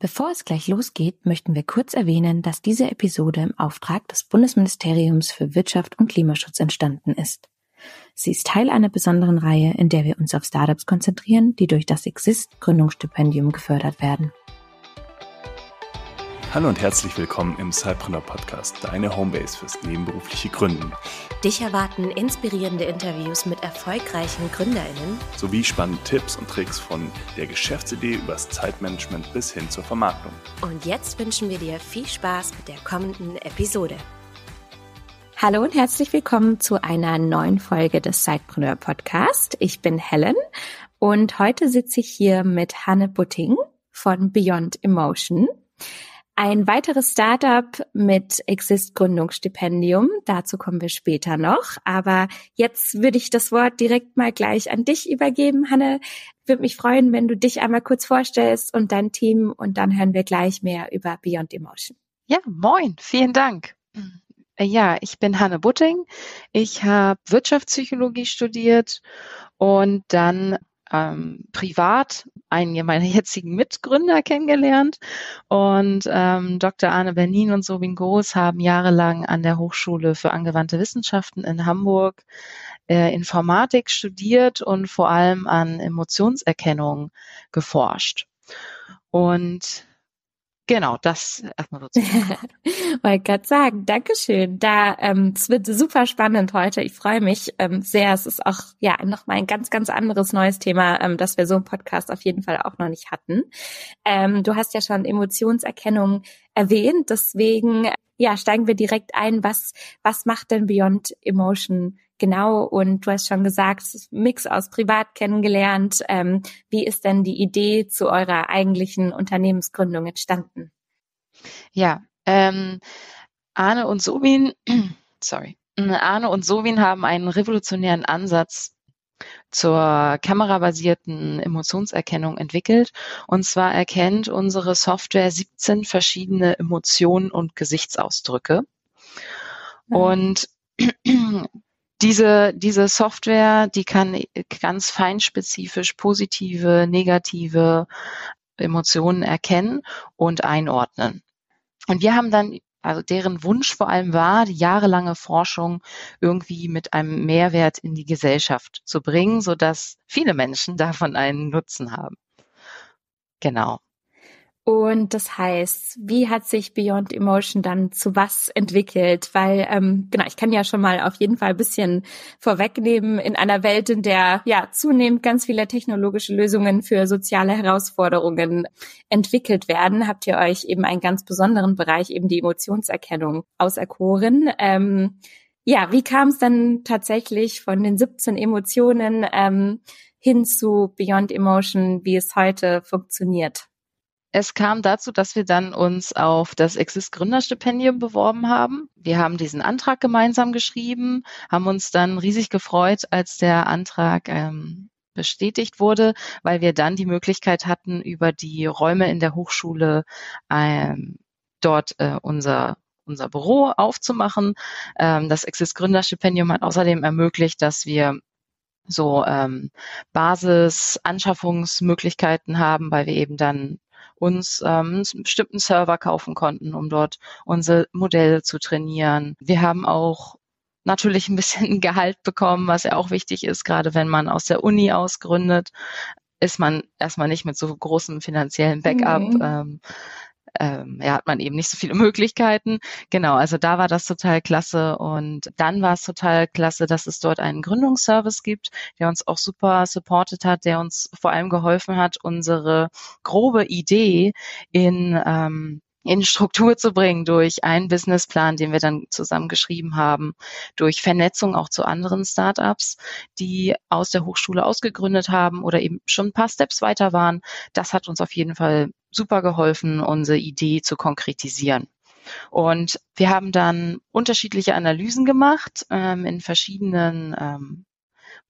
Bevor es gleich losgeht, möchten wir kurz erwähnen, dass diese Episode im Auftrag des Bundesministeriums für Wirtschaft und Klimaschutz entstanden ist. Sie ist Teil einer besonderen Reihe, in der wir uns auf Startups konzentrieren, die durch das Exist Gründungsstipendium gefördert werden. Hallo und herzlich willkommen im Cypreneur Podcast, deine Homebase fürs nebenberufliche Gründen. Dich erwarten inspirierende Interviews mit erfolgreichen GründerInnen sowie spannende Tipps und Tricks von der Geschäftsidee übers Zeitmanagement bis hin zur Vermarktung. Und jetzt wünschen wir dir viel Spaß mit der kommenden Episode. Hallo und herzlich willkommen zu einer neuen Folge des Sidepreneur Podcast. Ich bin Helen und heute sitze ich hier mit Hanne Butting von Beyond Emotion. Ein weiteres Startup mit Exist Gründungsstipendium. Dazu kommen wir später noch. Aber jetzt würde ich das Wort direkt mal gleich an dich übergeben. Hanne, würde mich freuen, wenn du dich einmal kurz vorstellst und dein Team und dann hören wir gleich mehr über Beyond Emotion. Ja, moin. Vielen Dank. Ja, ich bin Hanne Butting. Ich habe Wirtschaftspsychologie studiert und dann ähm, privat einen meiner jetzigen Mitgründer kennengelernt. Und ähm, Dr. Arne Bernin und Sobin Goos haben jahrelang an der Hochschule für angewandte Wissenschaften in Hamburg äh, Informatik studiert und vor allem an Emotionserkennung geforscht. Und Genau, das erstmal so. Wollte gerade sagen, Dankeschön. Da, ähm, es wird super spannend heute. Ich freue mich ähm, sehr. Es ist auch ja noch mal ein ganz, ganz anderes neues Thema, ähm, das wir so im Podcast auf jeden Fall auch noch nicht hatten. Ähm, du hast ja schon Emotionserkennung erwähnt, deswegen ja steigen wir direkt ein. Was was macht denn Beyond Emotion Genau, und du hast schon gesagt, Mix aus privat kennengelernt. Ähm, wie ist denn die Idee zu eurer eigentlichen Unternehmensgründung entstanden? Ja, ähm, Arne und Sobin, sorry, Arne und Sobin haben einen revolutionären Ansatz zur kamerabasierten Emotionserkennung entwickelt. Und zwar erkennt unsere Software 17 verschiedene Emotionen und Gesichtsausdrücke. Ja. Und diese, diese Software, die kann ganz feinspezifisch positive, negative Emotionen erkennen und einordnen. Und wir haben dann, also deren Wunsch vor allem war, die jahrelange Forschung irgendwie mit einem Mehrwert in die Gesellschaft zu bringen, sodass viele Menschen davon einen Nutzen haben. Genau. Und das heißt, wie hat sich Beyond Emotion dann zu was entwickelt? Weil, ähm, genau, ich kann ja schon mal auf jeden Fall ein bisschen vorwegnehmen, in einer Welt, in der ja zunehmend ganz viele technologische Lösungen für soziale Herausforderungen entwickelt werden, habt ihr euch eben einen ganz besonderen Bereich, eben die Emotionserkennung, auserkoren. Ähm, ja, wie kam es dann tatsächlich von den 17 Emotionen ähm, hin zu Beyond Emotion, wie es heute funktioniert? Es kam dazu, dass wir dann uns auf das Exist Gründerstipendium beworben haben. Wir haben diesen Antrag gemeinsam geschrieben, haben uns dann riesig gefreut, als der Antrag ähm, bestätigt wurde, weil wir dann die Möglichkeit hatten, über die Räume in der Hochschule ähm, dort äh, unser unser Büro aufzumachen. Ähm, das Exist Gründerstipendium hat außerdem ermöglicht, dass wir so ähm, Basis-Anschaffungsmöglichkeiten haben, weil wir eben dann uns ähm, einen bestimmten Server kaufen konnten, um dort unsere Modelle zu trainieren. Wir haben auch natürlich ein bisschen Gehalt bekommen, was ja auch wichtig ist, gerade wenn man aus der Uni ausgründet, ist man erstmal nicht mit so großem finanziellen Backup mhm. ähm, ähm, ja, hat man eben nicht so viele Möglichkeiten. Genau, also da war das total klasse. Und dann war es total klasse, dass es dort einen Gründungsservice gibt, der uns auch super supportet hat, der uns vor allem geholfen hat, unsere grobe Idee in ähm, in Struktur zu bringen durch einen Businessplan, den wir dann zusammen geschrieben haben, durch Vernetzung auch zu anderen Startups, die aus der Hochschule ausgegründet haben oder eben schon ein paar Steps weiter waren. Das hat uns auf jeden Fall super geholfen, unsere Idee zu konkretisieren. Und wir haben dann unterschiedliche Analysen gemacht ähm, in verschiedenen ähm,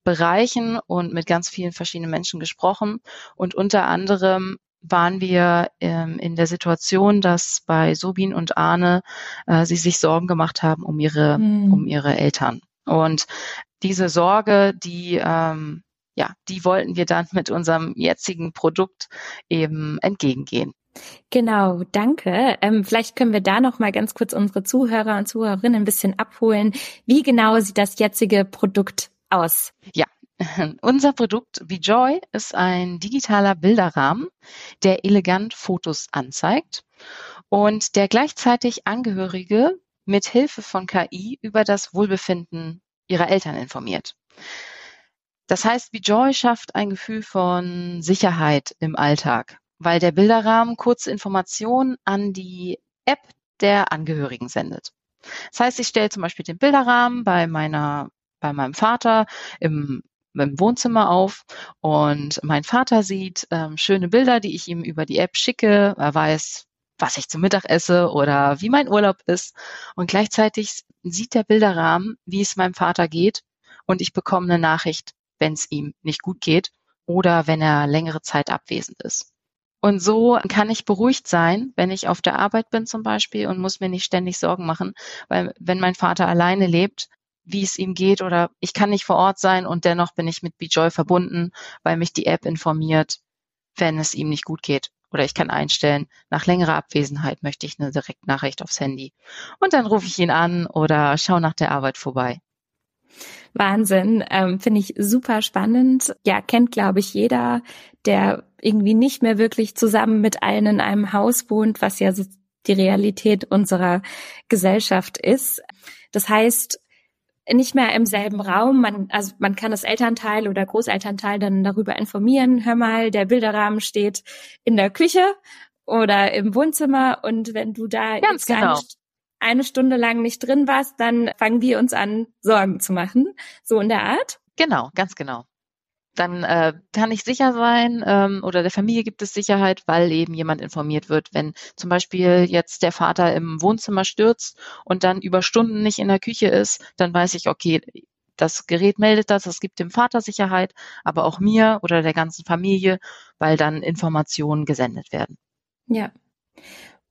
Bereichen und mit ganz vielen verschiedenen Menschen gesprochen. Und unter anderem waren wir ähm, in der Situation, dass bei Sobin und Arne äh, sie sich Sorgen gemacht haben um ihre, mhm. um ihre Eltern. Und diese Sorge, die ähm, ja, die wollten wir dann mit unserem jetzigen Produkt eben entgegengehen. Genau, danke. Ähm, vielleicht können wir da noch mal ganz kurz unsere Zuhörer und Zuhörerinnen ein bisschen abholen. Wie genau sieht das jetzige Produkt aus? Ja, unser Produkt VJoy ist ein digitaler Bilderrahmen, der elegant Fotos anzeigt und der gleichzeitig Angehörige mit Hilfe von KI über das Wohlbefinden ihrer Eltern informiert. Das heißt, VJoy schafft ein Gefühl von Sicherheit im Alltag weil der Bilderrahmen kurze Informationen an die App der Angehörigen sendet. Das heißt, ich stelle zum Beispiel den Bilderrahmen bei meiner, bei meinem Vater im, im Wohnzimmer auf und mein Vater sieht ähm, schöne Bilder, die ich ihm über die App schicke. Er weiß, was ich zum Mittag esse oder wie mein Urlaub ist. Und gleichzeitig sieht der Bilderrahmen, wie es meinem Vater geht und ich bekomme eine Nachricht, wenn es ihm nicht gut geht oder wenn er längere Zeit abwesend ist. Und so kann ich beruhigt sein, wenn ich auf der Arbeit bin zum Beispiel und muss mir nicht ständig Sorgen machen, weil wenn mein Vater alleine lebt, wie es ihm geht oder ich kann nicht vor Ort sein und dennoch bin ich mit BeJoy verbunden, weil mich die App informiert, wenn es ihm nicht gut geht. Oder ich kann einstellen, nach längerer Abwesenheit möchte ich eine Direktnachricht aufs Handy. Und dann rufe ich ihn an oder schaue nach der Arbeit vorbei. Wahnsinn, ähm, finde ich super spannend. Ja, kennt glaube ich jeder, der irgendwie nicht mehr wirklich zusammen mit allen in einem Haus wohnt, was ja so die Realität unserer Gesellschaft ist. Das heißt, nicht mehr im selben Raum. Man, also man kann das Elternteil oder Großelternteil dann darüber informieren. Hör mal, der Bilderrahmen steht in der Küche oder im Wohnzimmer und wenn du da Ganz genau eine Stunde lang nicht drin warst, dann fangen wir uns an, Sorgen zu machen. So in der Art? Genau, ganz genau. Dann äh, kann ich sicher sein ähm, oder der Familie gibt es Sicherheit, weil eben jemand informiert wird. Wenn zum Beispiel jetzt der Vater im Wohnzimmer stürzt und dann über Stunden nicht in der Küche ist, dann weiß ich, okay, das Gerät meldet das, das gibt dem Vater Sicherheit, aber auch mir oder der ganzen Familie, weil dann Informationen gesendet werden. Ja.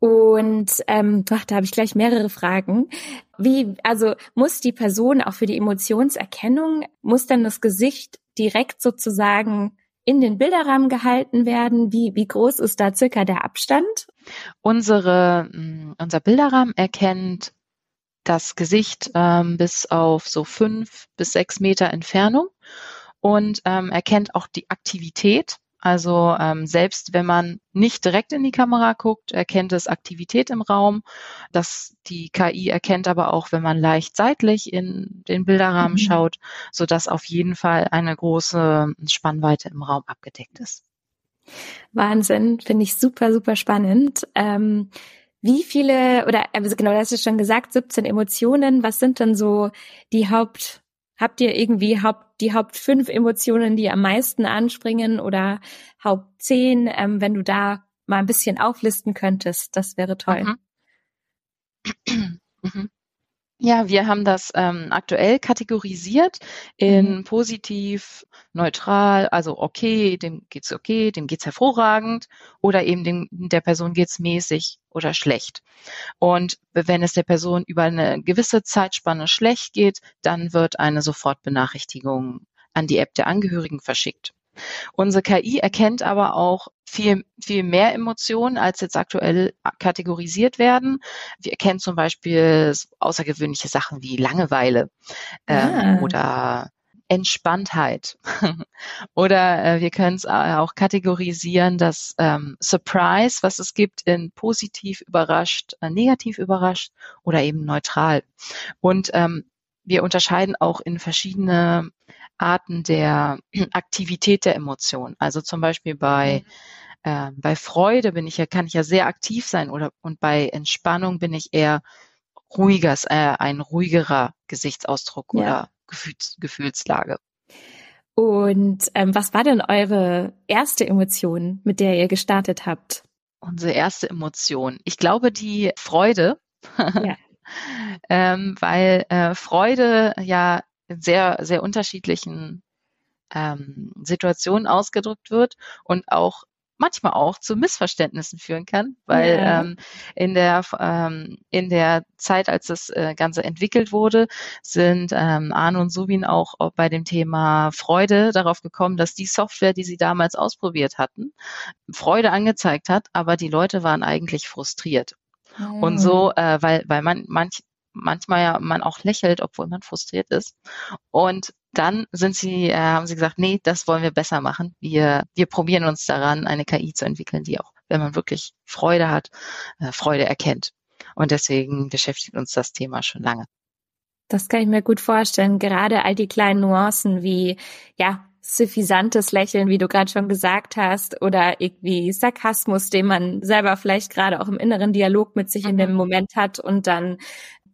Und ähm, ach, da habe ich gleich mehrere Fragen. Wie, also muss die Person auch für die Emotionserkennung, muss dann das Gesicht direkt sozusagen in den Bilderrahmen gehalten werden? Wie, wie groß ist da circa der Abstand? Unsere, mm, unser Bilderrahmen erkennt das Gesicht ähm, bis auf so fünf bis sechs Meter Entfernung und ähm, erkennt auch die Aktivität also ähm, selbst wenn man nicht direkt in die Kamera guckt, erkennt es Aktivität im Raum. Das die KI erkennt aber auch, wenn man leicht seitlich in den Bilderrahmen mhm. schaut, so dass auf jeden Fall eine große Spannweite im Raum abgedeckt ist. Wahnsinn, finde ich super, super spannend. Ähm, wie viele, oder also genau, das ist schon gesagt, 17 Emotionen. Was sind denn so die Haupt, Habt ihr irgendwie Haupt, die Haupt fünf Emotionen, die am meisten anspringen oder Haupt zehn, ähm, wenn du da mal ein bisschen auflisten könntest, das wäre toll. Mhm. Mhm. Ja, wir haben das ähm, aktuell kategorisiert in mhm. positiv, neutral, also okay, dem geht's okay, dem geht's hervorragend oder eben dem, der Person geht's mäßig oder schlecht. Und wenn es der Person über eine gewisse Zeitspanne schlecht geht, dann wird eine Sofortbenachrichtigung an die App der Angehörigen verschickt. Unsere KI erkennt aber auch viel, viel mehr Emotionen, als jetzt aktuell kategorisiert werden. Wir erkennen zum Beispiel außergewöhnliche Sachen wie Langeweile ähm, ah. oder Entspanntheit. Oder äh, wir können es auch kategorisieren, dass ähm, Surprise, was es gibt, in positiv überrascht, äh, negativ überrascht oder eben neutral. Und ähm, wir unterscheiden auch in verschiedene Arten der Aktivität der Emotionen. Also zum Beispiel bei, mhm. äh, bei Freude bin ich ja, kann ich ja sehr aktiv sein oder und bei Entspannung bin ich eher ruhiger, äh, ein ruhigerer Gesichtsausdruck ja. oder Gefühls, Gefühlslage. Und ähm, was war denn eure erste Emotion, mit der ihr gestartet habt? Unsere erste Emotion. Ich glaube, die Freude. Ja. ähm, weil äh, Freude ja in sehr, sehr unterschiedlichen ähm, Situationen ausgedrückt wird und auch manchmal auch zu Missverständnissen führen kann, weil ja. ähm, in der ähm, in der Zeit, als das äh, Ganze entwickelt wurde, sind ähm, Arne und Subin auch bei dem Thema Freude darauf gekommen, dass die Software, die sie damals ausprobiert hatten, Freude angezeigt hat, aber die Leute waren eigentlich frustriert. Und so, äh, weil weil man manch manchmal ja man auch lächelt, obwohl man frustriert ist. Und dann sind sie, äh, haben sie gesagt, nee, das wollen wir besser machen. Wir, wir probieren uns daran, eine KI zu entwickeln, die auch, wenn man wirklich Freude hat, äh, Freude erkennt. Und deswegen beschäftigt uns das Thema schon lange. Das kann ich mir gut vorstellen. Gerade all die kleinen Nuancen wie, ja, suffisantes Lächeln, wie du gerade schon gesagt hast, oder irgendwie Sarkasmus, den man selber vielleicht gerade auch im inneren Dialog mit sich mhm. in dem Moment hat und dann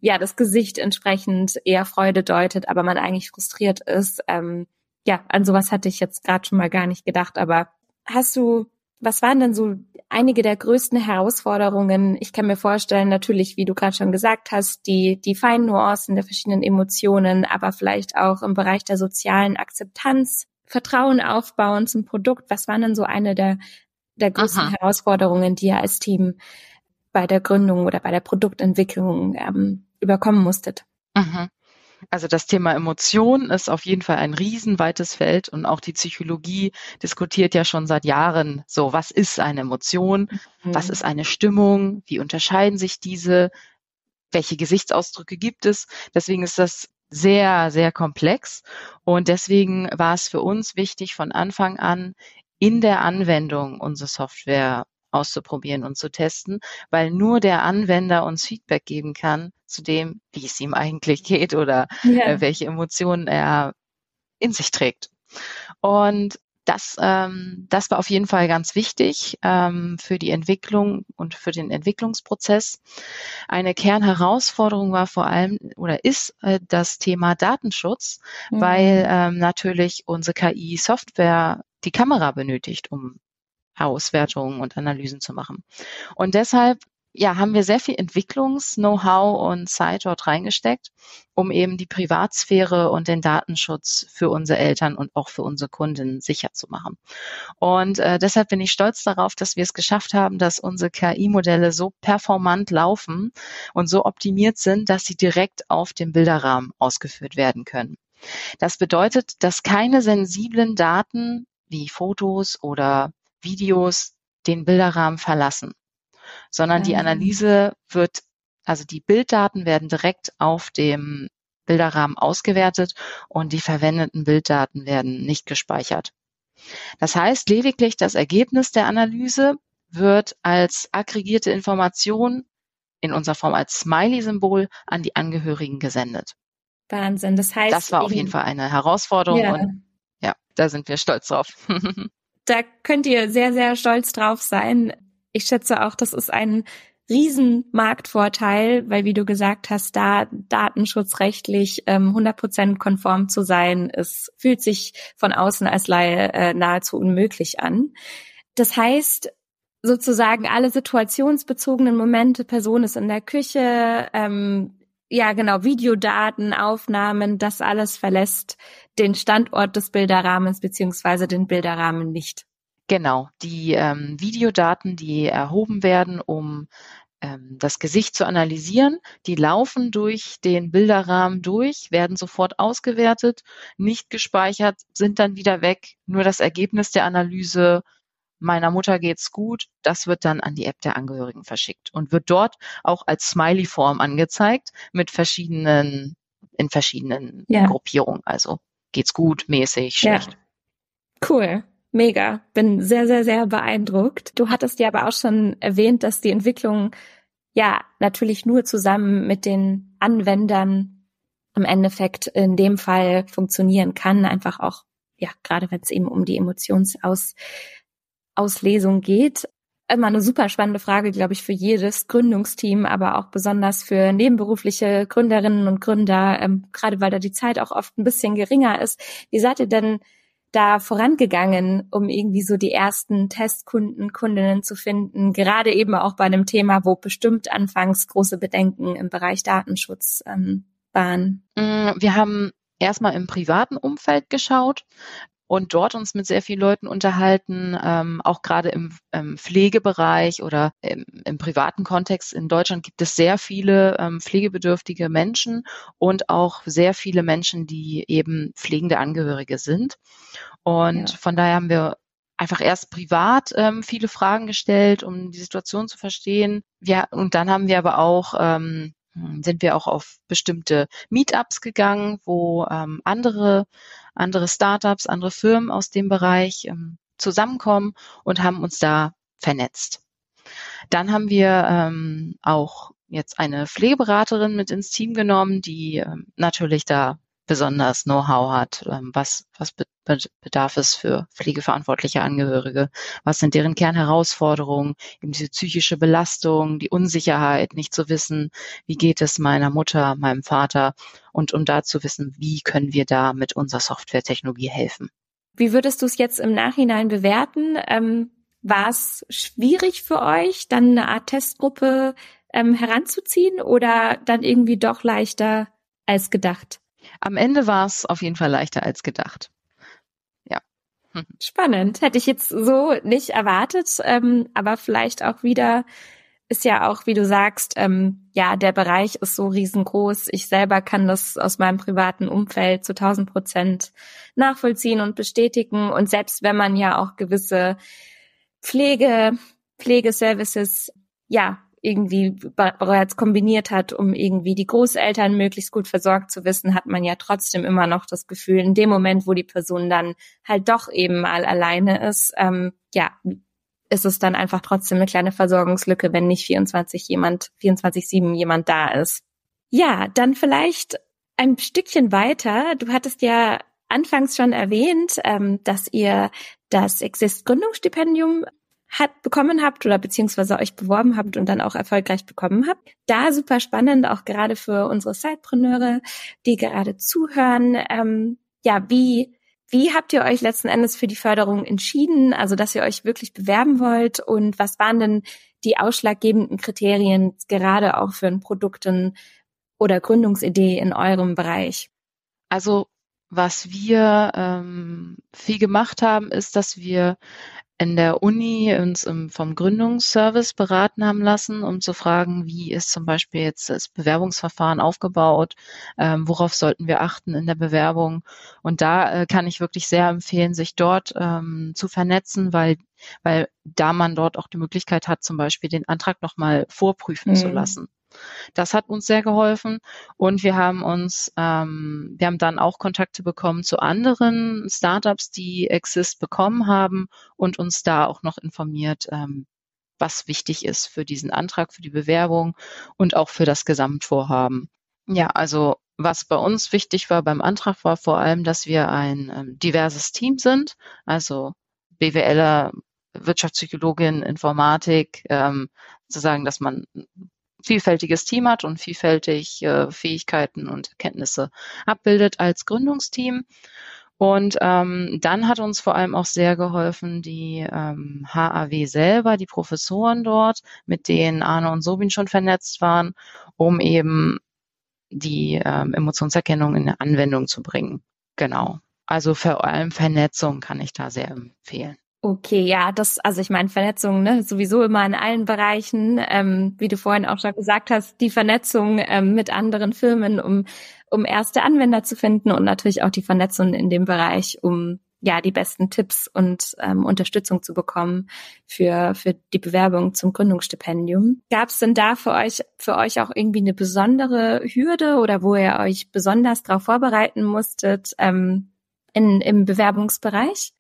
ja das Gesicht entsprechend eher Freude deutet, aber man eigentlich frustriert ist. Ähm, ja, an sowas hatte ich jetzt gerade schon mal gar nicht gedacht. Aber hast du, was waren denn so einige der größten Herausforderungen? Ich kann mir vorstellen, natürlich, wie du gerade schon gesagt hast, die, die feinen Nuancen der verschiedenen Emotionen, aber vielleicht auch im Bereich der sozialen Akzeptanz, Vertrauen aufbauen zum Produkt. Was waren denn so eine der, der größten Aha. Herausforderungen, die ihr als Team bei der Gründung oder bei der Produktentwicklung ähm, überkommen musstet? Mhm. Also das Thema Emotion ist auf jeden Fall ein riesenweites Feld und auch die Psychologie diskutiert ja schon seit Jahren so, was ist eine Emotion, mhm. was ist eine Stimmung, wie unterscheiden sich diese, welche Gesichtsausdrücke gibt es. Deswegen ist das sehr, sehr komplex und deswegen war es für uns wichtig, von Anfang an in der Anwendung unsere Software auszuprobieren und zu testen, weil nur der Anwender uns Feedback geben kann zu dem, wie es ihm eigentlich geht oder ja. äh, welche Emotionen er in sich trägt. Und das, ähm, das war auf jeden Fall ganz wichtig ähm, für die Entwicklung und für den Entwicklungsprozess. Eine Kernherausforderung war vor allem oder ist äh, das Thema Datenschutz, mhm. weil ähm, natürlich unsere KI-Software die Kamera benötigt, um Auswertungen und Analysen zu machen. Und deshalb ja, haben wir sehr viel Entwicklungs-Know-how und Zeit dort reingesteckt, um eben die Privatsphäre und den Datenschutz für unsere Eltern und auch für unsere Kunden sicher zu machen. Und äh, deshalb bin ich stolz darauf, dass wir es geschafft haben, dass unsere KI-Modelle so performant laufen und so optimiert sind, dass sie direkt auf dem Bilderrahmen ausgeführt werden können. Das bedeutet, dass keine sensiblen Daten wie Fotos oder Videos den Bilderrahmen verlassen, sondern die ah. Analyse wird, also die Bilddaten werden direkt auf dem Bilderrahmen ausgewertet und die verwendeten Bilddaten werden nicht gespeichert. Das heißt, lediglich das Ergebnis der Analyse wird als aggregierte Information in unserer Form als Smiley-Symbol an die Angehörigen gesendet. Wahnsinn. Das heißt, das war auf jeden Fall eine Herausforderung ja. und ja, da sind wir stolz drauf. da könnt ihr sehr, sehr stolz drauf sein. Ich schätze auch, das ist ein Riesenmarktvorteil, weil wie du gesagt hast, da datenschutzrechtlich ähm, 100% konform zu sein, es fühlt sich von außen als Laie äh, nahezu unmöglich an. Das heißt, sozusagen alle situationsbezogenen Momente, Person ist in der Küche, ähm, ja genau, Videodaten, Aufnahmen, das alles verlässt den Standort des Bilderrahmens beziehungsweise den Bilderrahmen nicht. Genau, die ähm, Videodaten, die erhoben werden, um ähm, das Gesicht zu analysieren, die laufen durch den Bilderrahmen durch, werden sofort ausgewertet, nicht gespeichert, sind dann wieder weg. Nur das Ergebnis der Analyse meiner Mutter geht's gut, das wird dann an die App der Angehörigen verschickt und wird dort auch als Smiley-Form angezeigt mit verschiedenen, in verschiedenen ja. Gruppierungen. Also geht's gut, mäßig, schlecht. Ja. Cool. Mega. Bin sehr, sehr, sehr beeindruckt. Du hattest ja aber auch schon erwähnt, dass die Entwicklung ja natürlich nur zusammen mit den Anwendern im Endeffekt in dem Fall funktionieren kann. Einfach auch, ja, gerade wenn es eben um die Emotionsaus Auslesung geht. Immer eine super spannende Frage, glaube ich, für jedes Gründungsteam, aber auch besonders für nebenberufliche Gründerinnen und Gründer, ähm, gerade weil da die Zeit auch oft ein bisschen geringer ist. Wie seid ihr denn da vorangegangen, um irgendwie so die ersten Testkunden, Kundinnen zu finden, gerade eben auch bei einem Thema, wo bestimmt anfangs große Bedenken im Bereich Datenschutz ähm, waren? Mm, wir haben erstmal im privaten Umfeld geschaut, und dort uns mit sehr vielen Leuten unterhalten, ähm, auch gerade im, im, Pflegebereich oder im, im, privaten Kontext. In Deutschland gibt es sehr viele ähm, pflegebedürftige Menschen und auch sehr viele Menschen, die eben pflegende Angehörige sind. Und ja. von daher haben wir einfach erst privat ähm, viele Fragen gestellt, um die Situation zu verstehen. Ja, und dann haben wir aber auch ähm, sind wir auch auf bestimmte Meetups gegangen, wo ähm, andere andere Startups, andere Firmen aus dem Bereich ähm, zusammenkommen und haben uns da vernetzt. Dann haben wir ähm, auch jetzt eine Pflegeberaterin mit ins Team genommen, die ähm, natürlich da besonders Know-how hat, ähm, was, was bedarf es für pflegeverantwortliche Angehörige, was sind deren Kernherausforderungen, eben diese psychische Belastung, die Unsicherheit, nicht zu wissen, wie geht es meiner Mutter, meinem Vater und um da zu wissen, wie können wir da mit unserer Softwaretechnologie helfen. Wie würdest du es jetzt im Nachhinein bewerten? Ähm, war es schwierig für euch, dann eine Art Testgruppe ähm, heranzuziehen oder dann irgendwie doch leichter als gedacht? Am Ende war es auf jeden Fall leichter als gedacht. Ja. Hm. Spannend. Hätte ich jetzt so nicht erwartet, ähm, aber vielleicht auch wieder ist ja auch, wie du sagst, ähm, ja, der Bereich ist so riesengroß. Ich selber kann das aus meinem privaten Umfeld zu 1000 Prozent nachvollziehen und bestätigen. Und selbst wenn man ja auch gewisse Pflege, Pflegeservices, ja, irgendwie bereits kombiniert hat, um irgendwie die Großeltern möglichst gut versorgt zu wissen, hat man ja trotzdem immer noch das Gefühl, in dem Moment, wo die Person dann halt doch eben mal alleine ist, ähm, ja, ist es dann einfach trotzdem eine kleine Versorgungslücke, wenn nicht 24 jemand, 24-7 jemand da ist. Ja, dann vielleicht ein Stückchen weiter. Du hattest ja anfangs schon erwähnt, ähm, dass ihr das Exist Gründungsstipendium hat, bekommen habt oder beziehungsweise euch beworben habt und dann auch erfolgreich bekommen habt. Da super spannend, auch gerade für unsere Sidepreneure, die gerade zuhören. Ähm, ja, wie, wie habt ihr euch letzten Endes für die Förderung entschieden? Also, dass ihr euch wirklich bewerben wollt und was waren denn die ausschlaggebenden Kriterien gerade auch für ein Produkten oder Gründungsidee in eurem Bereich? Also was wir ähm, viel gemacht haben, ist, dass wir in der Uni uns vom Gründungsservice beraten haben lassen, um zu fragen, wie ist zum Beispiel jetzt das Bewerbungsverfahren aufgebaut, ähm, worauf sollten wir achten in der Bewerbung. Und da äh, kann ich wirklich sehr empfehlen, sich dort ähm, zu vernetzen, weil weil da man dort auch die Möglichkeit hat, zum Beispiel den Antrag nochmal vorprüfen mhm. zu lassen. Das hat uns sehr geholfen und wir haben uns, ähm, wir haben dann auch Kontakte bekommen zu anderen Startups, die Exist bekommen haben und uns da auch noch informiert, ähm, was wichtig ist für diesen Antrag, für die Bewerbung und auch für das Gesamtvorhaben. Ja, also was bei uns wichtig war beim Antrag war vor allem, dass wir ein ähm, diverses Team sind, also BWLer, Wirtschaftspsychologin, Informatik, ähm, sozusagen, dass man vielfältiges Team hat und vielfältig äh, Fähigkeiten und Kenntnisse abbildet als Gründungsteam. Und ähm, dann hat uns vor allem auch sehr geholfen die ähm, HAW selber, die Professoren dort, mit denen Arne und Sobin schon vernetzt waren, um eben die ähm, Emotionserkennung in eine Anwendung zu bringen. Genau. Also vor allem Vernetzung kann ich da sehr empfehlen. Okay, ja, das, also ich meine, Vernetzung, ne, sowieso immer in allen Bereichen, ähm, wie du vorhin auch schon gesagt hast, die Vernetzung ähm, mit anderen Firmen, um, um erste Anwender zu finden und natürlich auch die Vernetzung in dem Bereich, um ja die besten Tipps und ähm, Unterstützung zu bekommen für für die Bewerbung zum Gründungsstipendium. Gab es denn da für euch für euch auch irgendwie eine besondere Hürde oder wo ihr euch besonders darauf vorbereiten musstet ähm, in, im Bewerbungsbereich?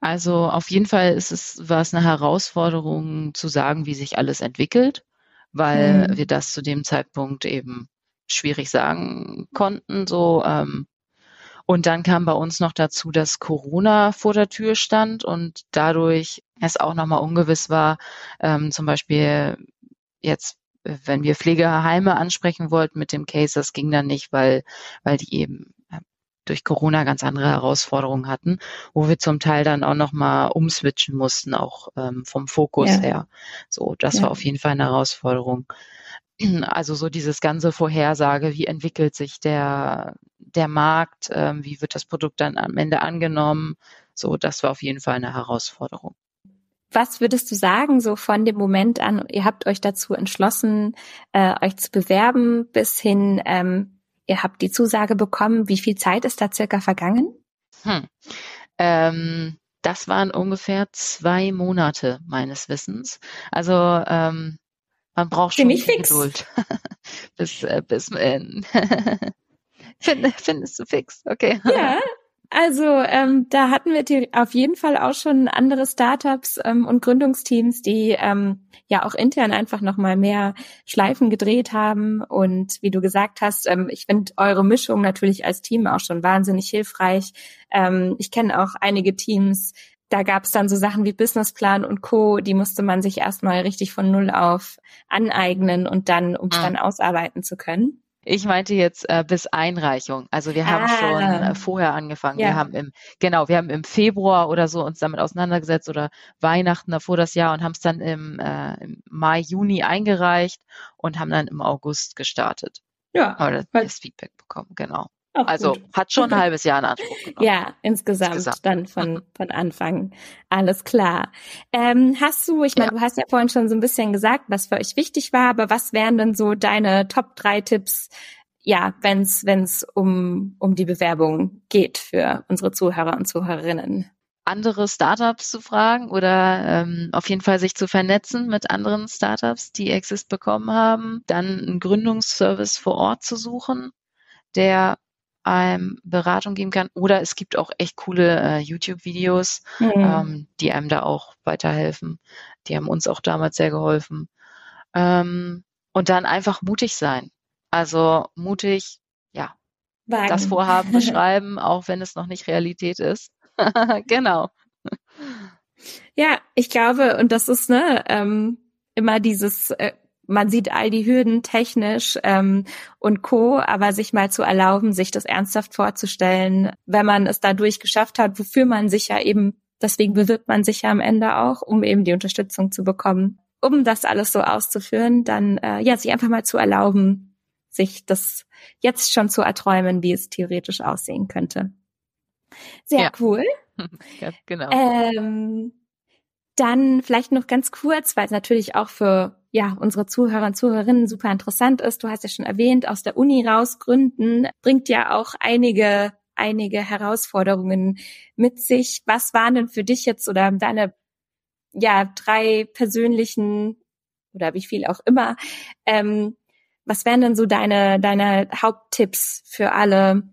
Also auf jeden Fall ist es, war es eine Herausforderung zu sagen, wie sich alles entwickelt, weil mhm. wir das zu dem Zeitpunkt eben schwierig sagen konnten. So ähm, und dann kam bei uns noch dazu, dass Corona vor der Tür stand und dadurch es auch nochmal ungewiss war, ähm, zum Beispiel jetzt, wenn wir Pflegeheime ansprechen wollten mit dem Case, das ging dann nicht, weil, weil die eben durch Corona ganz andere Herausforderungen hatten, wo wir zum Teil dann auch nochmal umswitchen mussten, auch ähm, vom Fokus ja. her. So, das ja. war auf jeden Fall eine Herausforderung. Also so dieses ganze Vorhersage, wie entwickelt sich der, der Markt, ähm, wie wird das Produkt dann am Ende angenommen, So, das war auf jeden Fall eine Herausforderung. Was würdest du sagen, so von dem Moment an, ihr habt euch dazu entschlossen, äh, euch zu bewerben, bis hin, ähm, ihr habt die Zusage bekommen, wie viel Zeit ist da circa vergangen? Hm. Ähm, das waren ungefähr zwei Monate meines Wissens. Also ähm, man braucht schon Ziemlich fix. Geduld. bis, äh, bis äh, Find, findest du fix, okay. Ja, also ähm, da hatten wir auf jeden Fall auch schon andere Startups ähm, und Gründungsteams, die ähm, ja auch intern einfach noch mal mehr Schleifen gedreht haben. Und wie du gesagt hast, ähm, ich finde eure Mischung natürlich als Team auch schon wahnsinnig hilfreich. Ähm, ich kenne auch einige Teams, da gab es dann so Sachen wie Businessplan und Co., die musste man sich erstmal richtig von Null auf aneignen und dann, um es ah. dann ausarbeiten zu können. Ich meinte jetzt äh, bis Einreichung. Also wir haben ah. schon äh, vorher angefangen. Ja. Wir haben im, genau, wir haben im Februar oder so uns damit auseinandergesetzt oder Weihnachten davor das Jahr und haben es dann im, äh, im Mai, Juni eingereicht und haben dann im August gestartet. Ja. Oder das Feedback bekommen, genau. Auch also gut. hat schon ein halbes Jahr in Anspruch genommen. Ja, insgesamt, insgesamt. dann von, von Anfang. Alles klar. Ähm, hast du, ich meine, ja. du hast ja vorhin schon so ein bisschen gesagt, was für euch wichtig war, aber was wären denn so deine Top drei Tipps, ja, wenn es wenn's um, um die Bewerbung geht für unsere Zuhörer und Zuhörerinnen? andere Startups zu fragen oder ähm, auf jeden Fall sich zu vernetzen mit anderen Startups, die Exist bekommen haben, dann einen Gründungsservice vor Ort zu suchen, der einem Beratung geben kann. Oder es gibt auch echt coole äh, YouTube-Videos, mhm. ähm, die einem da auch weiterhelfen. Die haben uns auch damals sehr geholfen. Ähm, und dann einfach mutig sein. Also mutig, ja, Wagen. das Vorhaben beschreiben, auch wenn es noch nicht Realität ist. genau. Ja, ich glaube, und das ist ne ähm, immer dieses äh, man sieht all die Hürden technisch ähm, und Co, aber sich mal zu erlauben, sich das ernsthaft vorzustellen, wenn man es dadurch geschafft hat, wofür man sich ja eben, deswegen bewirbt man sich ja am Ende auch, um eben die Unterstützung zu bekommen, um das alles so auszuführen, dann äh, ja, sich einfach mal zu erlauben, sich das jetzt schon zu erträumen, wie es theoretisch aussehen könnte. Sehr ja. cool. ja, genau. Ähm, dann vielleicht noch ganz kurz, weil es natürlich auch für ja unsere Zuhörer und Zuhörerinnen super interessant ist. Du hast ja schon erwähnt, aus der Uni raus gründen bringt ja auch einige einige Herausforderungen mit sich. Was waren denn für dich jetzt oder deine ja drei persönlichen oder wie viel auch immer? Ähm, was wären denn so deine deine Haupttipps für alle,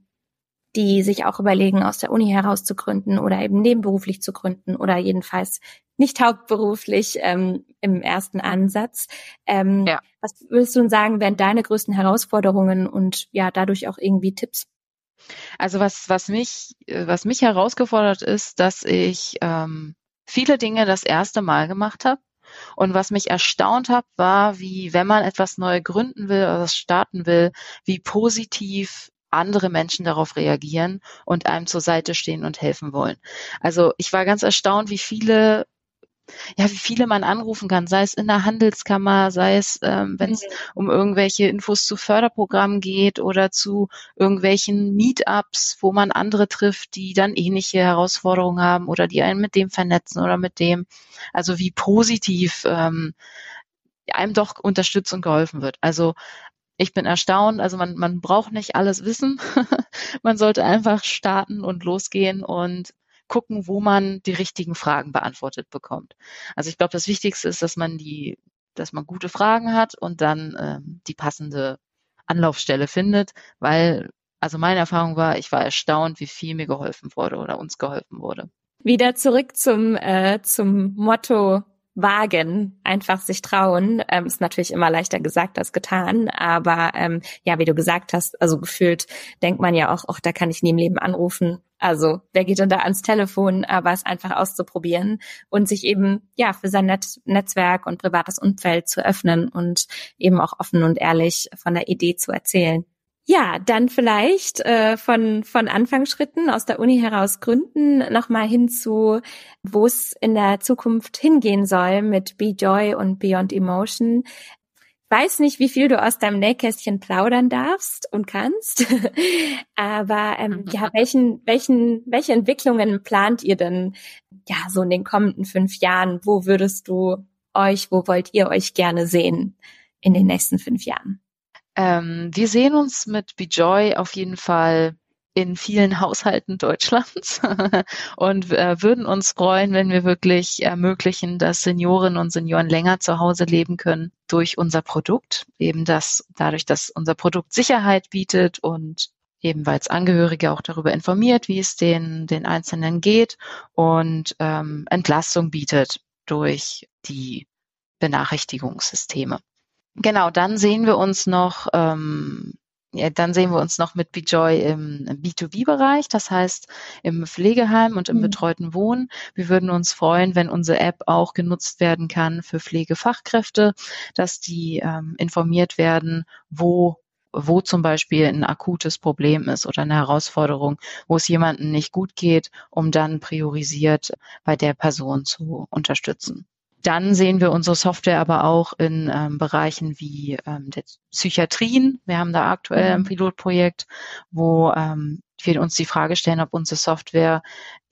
die sich auch überlegen, aus der Uni heraus zu gründen oder eben nebenberuflich zu gründen oder jedenfalls nicht hauptberuflich ähm, im ersten Ansatz. Ähm, ja. Was würdest du denn sagen, wären deine größten Herausforderungen und ja, dadurch auch irgendwie Tipps? Also was, was mich, was mich herausgefordert ist, dass ich ähm, viele Dinge das erste Mal gemacht habe. Und was mich erstaunt hat, war, wie, wenn man etwas neu gründen will oder was starten will, wie positiv andere Menschen darauf reagieren und einem zur Seite stehen und helfen wollen. Also ich war ganz erstaunt, wie viele ja, wie viele man anrufen kann, sei es in der Handelskammer, sei es, ähm, wenn es mhm. um irgendwelche Infos zu Förderprogrammen geht oder zu irgendwelchen Meetups, wo man andere trifft, die dann ähnliche Herausforderungen haben oder die einen mit dem vernetzen oder mit dem. Also wie positiv ähm, einem doch unterstützt und geholfen wird. Also ich bin erstaunt, also man, man braucht nicht alles wissen. man sollte einfach starten und losgehen und gucken, wo man die richtigen Fragen beantwortet bekommt. Also ich glaube, das Wichtigste ist, dass man die, dass man gute Fragen hat und dann ähm, die passende Anlaufstelle findet, weil also meine Erfahrung war, ich war erstaunt, wie viel mir geholfen wurde oder uns geholfen wurde. Wieder zurück zum äh, zum Motto wagen, einfach sich trauen. Ähm, ist natürlich immer leichter gesagt als getan, aber ähm, ja, wie du gesagt hast, also gefühlt denkt man ja auch, ach, da kann ich nie im Leben anrufen. Also wer geht denn da ans Telefon, aber es einfach auszuprobieren und sich eben ja für sein Net Netzwerk und privates Umfeld zu öffnen und eben auch offen und ehrlich von der Idee zu erzählen. Ja, dann vielleicht äh, von von Anfangsschritten aus der Uni heraus gründen, nochmal hin zu, wo es in der Zukunft hingehen soll mit Be Joy und Beyond Emotion. weiß nicht, wie viel du aus deinem Nähkästchen plaudern darfst und kannst, aber ähm, ja, welchen, welchen, welche Entwicklungen plant ihr denn ja so in den kommenden fünf Jahren? Wo würdest du euch, wo wollt ihr euch gerne sehen in den nächsten fünf Jahren? Ähm, wir sehen uns mit Bejoy auf jeden Fall in vielen Haushalten Deutschlands und äh, würden uns freuen, wenn wir wirklich ermöglichen, dass Seniorinnen und Senioren länger zu Hause leben können durch unser Produkt. Eben das, dadurch, dass unser Produkt Sicherheit bietet und eben weil es Angehörige auch darüber informiert, wie es den, den Einzelnen geht und ähm, Entlastung bietet durch die Benachrichtigungssysteme. Genau, dann sehen wir uns noch ähm, ja, dann sehen wir uns noch mit Bejoy im B2B-Bereich, das heißt im Pflegeheim und im mhm. betreuten Wohnen. Wir würden uns freuen, wenn unsere App auch genutzt werden kann für Pflegefachkräfte, dass die ähm, informiert werden, wo wo zum Beispiel ein akutes Problem ist oder eine Herausforderung, wo es jemandem nicht gut geht, um dann priorisiert bei der Person zu unterstützen. Dann sehen wir unsere Software aber auch in ähm, Bereichen wie ähm, der Psychiatrien. Wir haben da aktuell ein mhm. Pilotprojekt, wo ähm, wir uns die Frage stellen, ob unsere Software,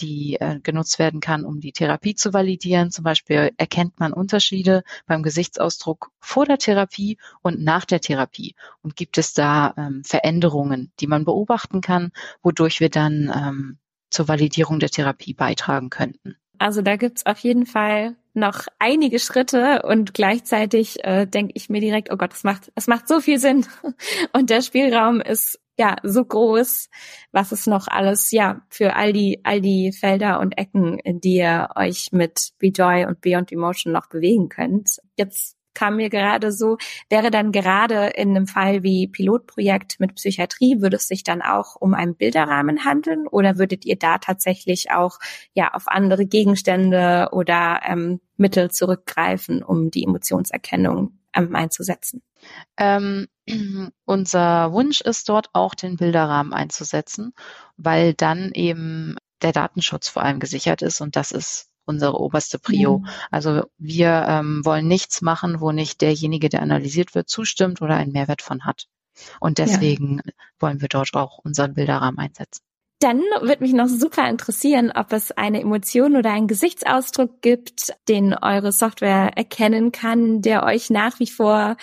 die äh, genutzt werden kann, um die Therapie zu validieren. Zum Beispiel erkennt man Unterschiede beim Gesichtsausdruck vor der Therapie und nach der Therapie. Und gibt es da ähm, Veränderungen, die man beobachten kann, wodurch wir dann ähm, zur Validierung der Therapie beitragen könnten. Also da gibt's auf jeden Fall noch einige Schritte und gleichzeitig äh, denke ich mir direkt, oh Gott, es macht, es macht so viel Sinn und der Spielraum ist ja so groß, was es noch alles ja für all die all die Felder und Ecken, in die ihr euch mit Be Joy und Beyond Emotion noch bewegen könnt. Jetzt kam mir gerade so, wäre dann gerade in einem Fall wie Pilotprojekt mit Psychiatrie, würde es sich dann auch um einen Bilderrahmen handeln oder würdet ihr da tatsächlich auch ja auf andere Gegenstände oder ähm, Mittel zurückgreifen, um die Emotionserkennung ähm, einzusetzen? Ähm, unser Wunsch ist dort auch den Bilderrahmen einzusetzen, weil dann eben der Datenschutz vor allem gesichert ist und das ist unsere oberste Prio. Mhm. Also wir ähm, wollen nichts machen, wo nicht derjenige, der analysiert wird, zustimmt oder einen Mehrwert von hat. Und deswegen ja. wollen wir dort auch unseren Bilderrahmen einsetzen. Dann wird mich noch super interessieren, ob es eine Emotion oder einen Gesichtsausdruck gibt, den eure Software erkennen kann, der euch nach wie vor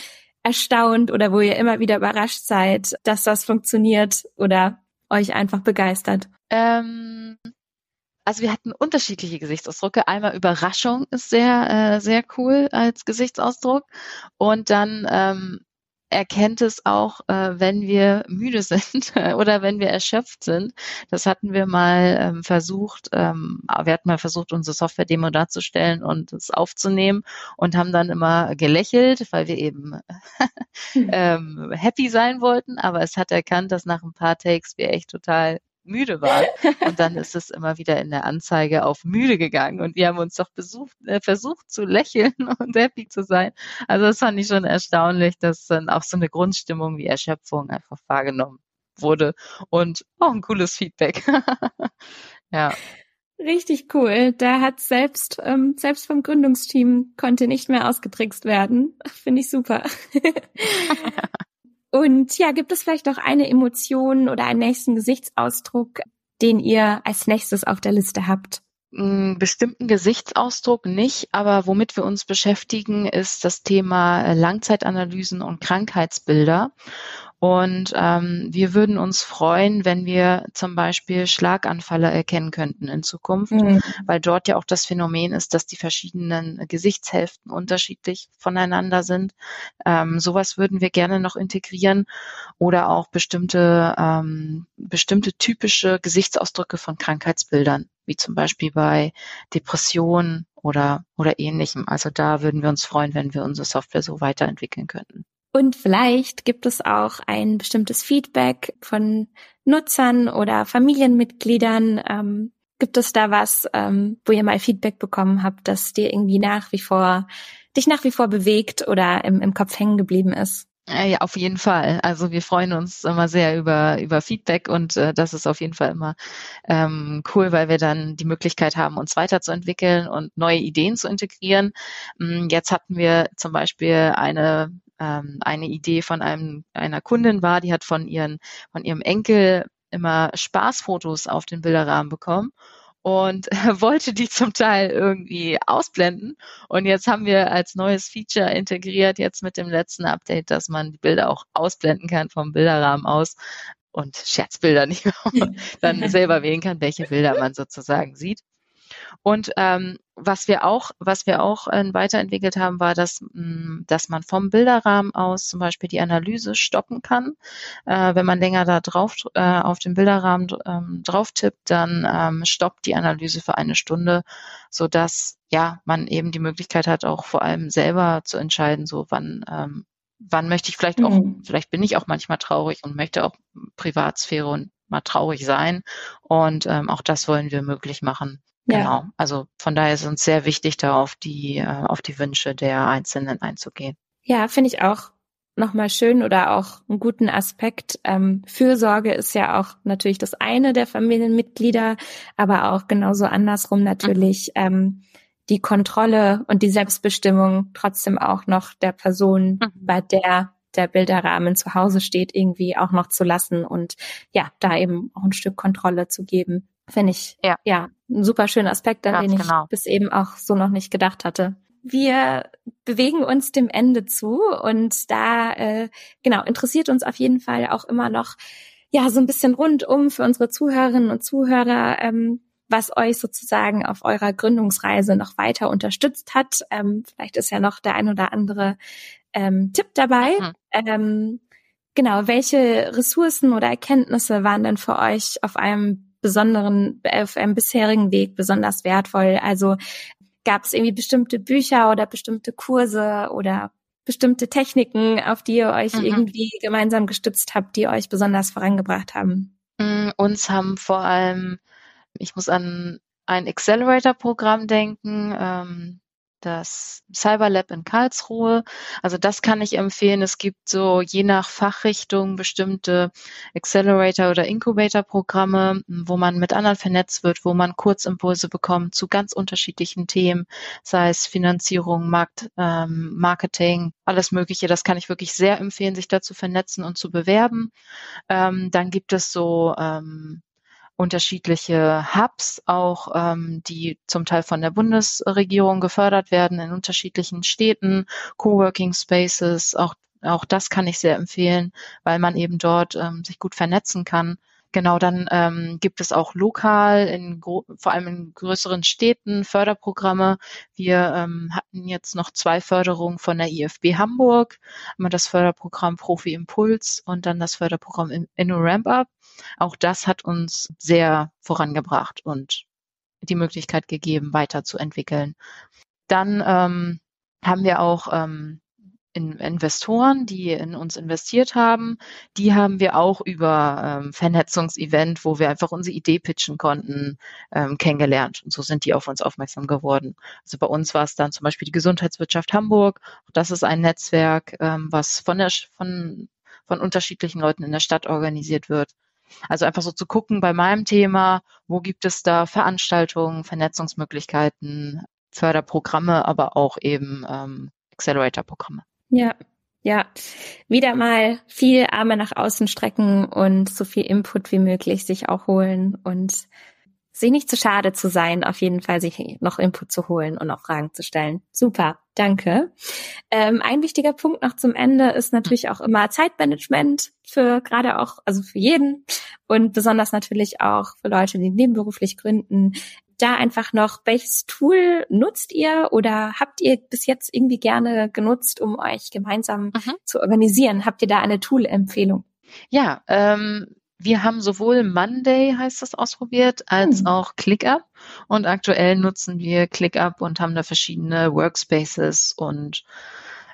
erstaunt oder wo ihr immer wieder überrascht seid, dass das funktioniert oder euch einfach begeistert. Ähm, also wir hatten unterschiedliche Gesichtsausdrücke. Einmal Überraschung ist sehr, äh, sehr cool als Gesichtsausdruck. Und dann ähm, erkennt es auch, äh, wenn wir müde sind oder wenn wir erschöpft sind. Das hatten wir mal ähm, versucht. Ähm, wir hatten mal versucht, unsere Software-Demo darzustellen und es aufzunehmen und haben dann immer gelächelt, weil wir eben ähm, happy sein wollten. Aber es hat erkannt, dass nach ein paar Takes wir echt total müde waren. Und dann ist es immer wieder in der Anzeige auf müde gegangen. Und wir haben uns doch besucht, äh, versucht zu lächeln und happy zu sein. Also das fand ich schon erstaunlich, dass dann auch so eine Grundstimmung wie Erschöpfung einfach wahrgenommen wurde. Und auch ein cooles Feedback. ja. Richtig cool. Da hat selbst, ähm, selbst vom Gründungsteam konnte nicht mehr ausgetrickst werden. Finde ich super. Und ja, gibt es vielleicht auch eine Emotion oder einen nächsten Gesichtsausdruck, den ihr als nächstes auf der Liste habt? Hm, bestimmten Gesichtsausdruck nicht, aber womit wir uns beschäftigen, ist das Thema Langzeitanalysen und Krankheitsbilder. Und ähm, wir würden uns freuen, wenn wir zum Beispiel Schlaganfälle erkennen könnten in Zukunft, mhm. weil dort ja auch das Phänomen ist, dass die verschiedenen Gesichtshälften unterschiedlich voneinander sind. Ähm, sowas würden wir gerne noch integrieren oder auch bestimmte, ähm, bestimmte typische Gesichtsausdrücke von Krankheitsbildern, wie zum Beispiel bei Depressionen oder, oder ähnlichem. Also da würden wir uns freuen, wenn wir unsere Software so weiterentwickeln könnten. Und vielleicht gibt es auch ein bestimmtes Feedback von Nutzern oder Familienmitgliedern. Ähm, gibt es da was, ähm, wo ihr mal Feedback bekommen habt, das dir irgendwie nach wie vor, dich nach wie vor bewegt oder im, im Kopf hängen geblieben ist? Ja, auf jeden Fall. Also wir freuen uns immer sehr über, über Feedback und äh, das ist auf jeden Fall immer ähm, cool, weil wir dann die Möglichkeit haben, uns weiterzuentwickeln und neue Ideen zu integrieren. Mm, jetzt hatten wir zum Beispiel eine ähm, eine Idee von einem einer Kundin war, die hat von ihren von ihrem Enkel immer Spaßfotos auf den Bilderrahmen bekommen und wollte die zum Teil irgendwie ausblenden. Und jetzt haben wir als neues Feature integriert, jetzt mit dem letzten Update, dass man die Bilder auch ausblenden kann vom Bilderrahmen aus und Scherzbilder nicht mehr dann selber wählen kann, welche Bilder man sozusagen sieht. Und ähm, was wir auch, was wir auch äh, weiterentwickelt haben, war, dass, mh, mm, dass man vom Bilderrahmen aus zum Beispiel die Analyse stoppen kann. Äh, wenn man länger da drauf äh, auf den Bilderrahmen ähm, drauf tippt, dann ähm, stoppt die Analyse für eine Stunde, so dass ja man eben die Möglichkeit hat, auch vor allem selber zu entscheiden, so wann ähm, wann möchte ich vielleicht auch, mhm. vielleicht bin ich auch manchmal traurig und möchte auch Privatsphäre und mal traurig sein. Und ähm, auch das wollen wir möglich machen. Ja. Genau. Also von daher ist uns sehr wichtig, da auf die, äh, auf die Wünsche der Einzelnen einzugehen. Ja, finde ich auch nochmal schön oder auch einen guten Aspekt. Ähm, Fürsorge ist ja auch natürlich das eine der Familienmitglieder, aber auch genauso andersrum natürlich mhm. ähm, die Kontrolle und die Selbstbestimmung trotzdem auch noch der Person, mhm. bei der der Bilderrahmen zu Hause steht, irgendwie auch noch zu lassen und ja, da eben auch ein Stück Kontrolle zu geben. Finde ich ja. ja ein super schöner Aspekt, an den ich genau. bis eben auch so noch nicht gedacht hatte. Wir bewegen uns dem Ende zu und da äh, genau interessiert uns auf jeden Fall auch immer noch ja so ein bisschen rundum für unsere Zuhörerinnen und Zuhörer, ähm, was euch sozusagen auf eurer Gründungsreise noch weiter unterstützt hat. Ähm, vielleicht ist ja noch der ein oder andere ähm, Tipp dabei. Mhm. Ähm, genau, welche Ressourcen oder Erkenntnisse waren denn für euch auf einem besonderen, auf einem bisherigen Weg besonders wertvoll? Also gab es irgendwie bestimmte Bücher oder bestimmte Kurse oder bestimmte Techniken, auf die ihr euch mhm. irgendwie gemeinsam gestützt habt, die euch besonders vorangebracht haben? Mm, uns haben vor allem, ich muss an ein Accelerator-Programm denken, ähm, das Cyberlab in Karlsruhe. Also das kann ich empfehlen. Es gibt so je nach Fachrichtung bestimmte Accelerator- oder Incubator-Programme, wo man mit anderen vernetzt wird, wo man Kurzimpulse bekommt zu ganz unterschiedlichen Themen, sei es Finanzierung, Markt, ähm, Marketing, alles Mögliche. Das kann ich wirklich sehr empfehlen, sich da zu vernetzen und zu bewerben. Ähm, dann gibt es so ähm, unterschiedliche Hubs, auch ähm, die zum Teil von der Bundesregierung gefördert werden in unterschiedlichen Städten, Coworking Spaces, auch auch das kann ich sehr empfehlen, weil man eben dort ähm, sich gut vernetzen kann. Genau, dann ähm, gibt es auch lokal, in vor allem in größeren Städten, Förderprogramme. Wir ähm, hatten jetzt noch zwei Förderungen von der IFB Hamburg, einmal das Förderprogramm Profi Impuls und dann das Förderprogramm Inno Ramp Up. Auch das hat uns sehr vorangebracht und die Möglichkeit gegeben, weiterzuentwickeln. Dann ähm, haben wir auch ähm, in Investoren, die in uns investiert haben, die haben wir auch über ähm, Vernetzungsevent, wo wir einfach unsere Idee pitchen konnten, ähm, kennengelernt. Und so sind die auf uns aufmerksam geworden. Also bei uns war es dann zum Beispiel die Gesundheitswirtschaft Hamburg. Das ist ein Netzwerk, ähm, was von der von von unterschiedlichen Leuten in der Stadt organisiert wird. Also einfach so zu gucken bei meinem Thema, wo gibt es da Veranstaltungen, Vernetzungsmöglichkeiten, Förderprogramme, aber auch eben ähm, Accelerator-Programme. Ja, ja. Wieder mal viel Arme nach außen strecken und so viel Input wie möglich sich auch holen und sich nicht zu schade zu sein, auf jeden Fall sich noch Input zu holen und auch Fragen zu stellen. Super, danke. Ähm, ein wichtiger Punkt noch zum Ende ist natürlich auch immer Zeitmanagement für gerade auch, also für jeden und besonders natürlich auch für Leute, die nebenberuflich gründen. Da einfach noch, welches Tool nutzt ihr oder habt ihr bis jetzt irgendwie gerne genutzt, um euch gemeinsam mhm. zu organisieren? Habt ihr da eine Tool-Empfehlung? Ja, ähm, wir haben sowohl Monday, heißt das, ausprobiert, als hm. auch ClickUp. Und aktuell nutzen wir ClickUp und haben da verschiedene Workspaces und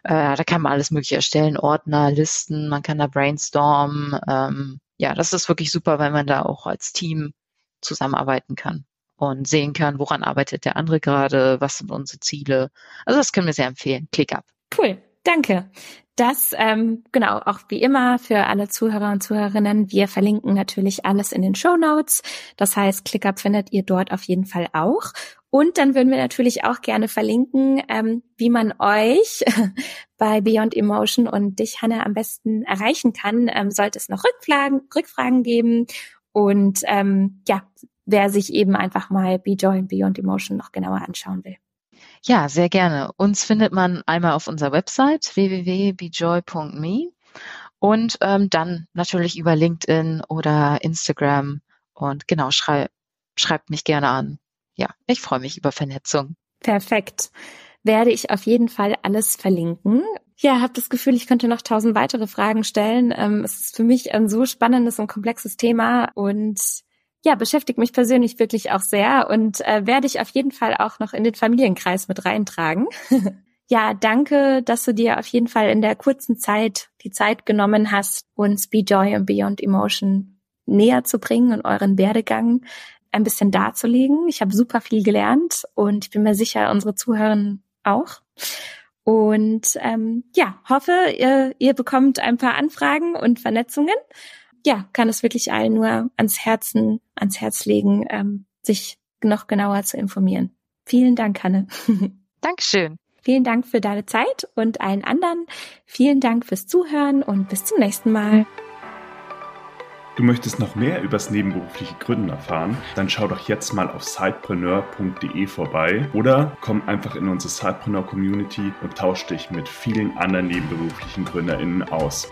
äh, da kann man alles Mögliche erstellen, Ordner, Listen, man kann da brainstormen. Ähm, ja, das ist wirklich super, weil man da auch als Team zusammenarbeiten kann und sehen kann, woran arbeitet der andere gerade, was sind unsere Ziele. Also das können wir sehr empfehlen. ClickUp. Cool. Danke. Das, ähm, genau, auch wie immer für alle Zuhörer und Zuhörerinnen. Wir verlinken natürlich alles in den Show Notes. Das heißt, ClickUp findet ihr dort auf jeden Fall auch. Und dann würden wir natürlich auch gerne verlinken, ähm, wie man euch bei Beyond Emotion und dich, Hanne, am besten erreichen kann. Ähm, sollte es noch Rückfragen, Rückfragen geben und ähm, ja, wer sich eben einfach mal Bejoy und Beyond Emotion noch genauer anschauen will. Ja, sehr gerne. Uns findet man einmal auf unserer Website www.bejoy.me und ähm, dann natürlich über LinkedIn oder Instagram. Und genau, schrei schreibt mich gerne an. Ja, ich freue mich über Vernetzung. Perfekt. Werde ich auf jeden Fall alles verlinken. Ja, habe das Gefühl, ich könnte noch tausend weitere Fragen stellen. Ähm, es ist für mich ein so spannendes und komplexes Thema und ja, beschäftigt mich persönlich wirklich auch sehr und äh, werde ich auf jeden Fall auch noch in den Familienkreis mit reintragen. ja, danke, dass du dir auf jeden Fall in der kurzen Zeit die Zeit genommen hast, uns Be Joy und Beyond Emotion näher zu bringen und euren Werdegang ein bisschen darzulegen. Ich habe super viel gelernt und ich bin mir sicher, unsere Zuhörer auch. Und ähm, ja, hoffe, ihr, ihr bekommt ein paar Anfragen und Vernetzungen. Ja, kann es wirklich allen nur ans Herzen, ans Herz legen, ähm, sich noch genauer zu informieren. Vielen Dank, Hanne. Dankeschön. Vielen Dank für deine Zeit und allen anderen. Vielen Dank fürs Zuhören und bis zum nächsten Mal. Du möchtest noch mehr übers nebenberufliche Gründen erfahren? Dann schau doch jetzt mal auf sidepreneur.de vorbei oder komm einfach in unsere Sidepreneur Community und tausch dich mit vielen anderen nebenberuflichen GründerInnen aus.